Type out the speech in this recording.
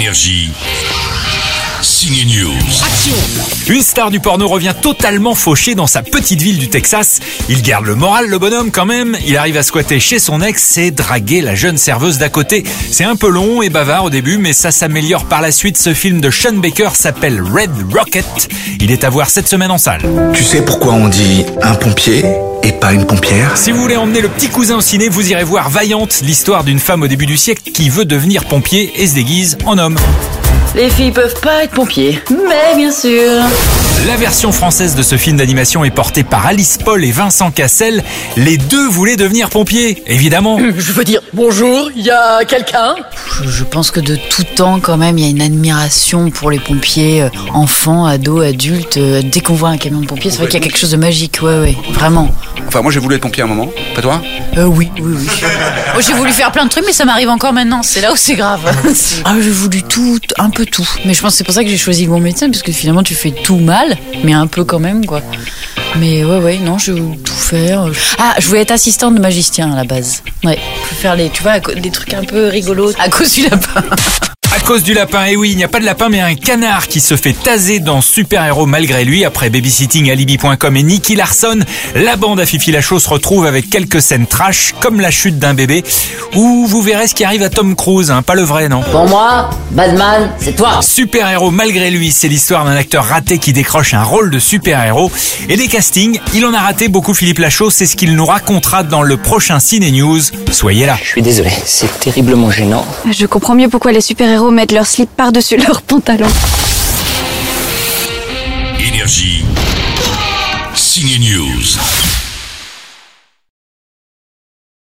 Énergie. Signe News. Une star du porno revient totalement fauché dans sa petite ville du Texas. Il garde le moral, le bonhomme, quand même. Il arrive à squatter chez son ex et draguer la jeune serveuse d'à côté. C'est un peu long et bavard au début, mais ça s'améliore par la suite. Ce film de Sean Baker s'appelle Red Rocket. Il est à voir cette semaine en salle. Tu sais pourquoi on dit un pompier? Et pas une pompière Si vous voulez emmener le petit cousin au ciné, vous irez voir Vaillante, l'histoire d'une femme au début du siècle qui veut devenir pompier et se déguise en homme. Les filles peuvent pas être pompiers, mais bien sûr. La version française de ce film d'animation est portée par Alice Paul et Vincent Cassel. Les deux voulaient devenir pompiers, évidemment. Je veux dire, bonjour, il y a quelqu'un? Je, pense que de tout temps, quand même, il y a une admiration pour les pompiers, euh, enfants, ados, adultes. euh, dès qu'on voit un camion de pompiers, c'est vrai qu'il y a quelque chose de magique, ouais, ouais, vraiment. Enfin, moi j'ai voulu être pompier à un moment, pas toi? Euh, oui, oui, oui. Oh, j'ai voulu faire plein de trucs, mais ça m'arrive encore maintenant. C'est là où c'est grave. ah, j'ai voulu tout, un peu tout. Mais je pense que c'est pour ça que j'ai choisi mon médecin, parce que finalement, tu fais tout mal, mais un peu quand même, quoi. Mais ouais, ouais, non, je veux tout faire. Ah, je voulais être assistante de magicien à la base. Ouais, pour faire les, tu vois, des trucs un peu rigolos à cause du lapin. À cause du lapin, et oui, il n'y a pas de lapin mais un canard qui se fait taser dans Super Héros malgré lui. Après babysitting, alibi.com et Nicky Larson, la bande à Fifi Lachaud se retrouve avec quelques scènes trash comme la chute d'un bébé où vous verrez ce qui arrive à Tom Cruise, hein, pas le vrai non. Pour moi, Batman, c'est toi. Super héros malgré lui, c'est l'histoire d'un acteur raté qui décroche un rôle de super héros. Et des castings, il en a raté beaucoup Philippe Lachaud, c'est ce qu'il nous racontera dans le prochain Ciné News. Soyez là. Je suis désolé, c'est terriblement gênant. Je comprends mieux pourquoi les super-héros mettent leur slip par-dessus leurs pantalons. Énergie. Signe News.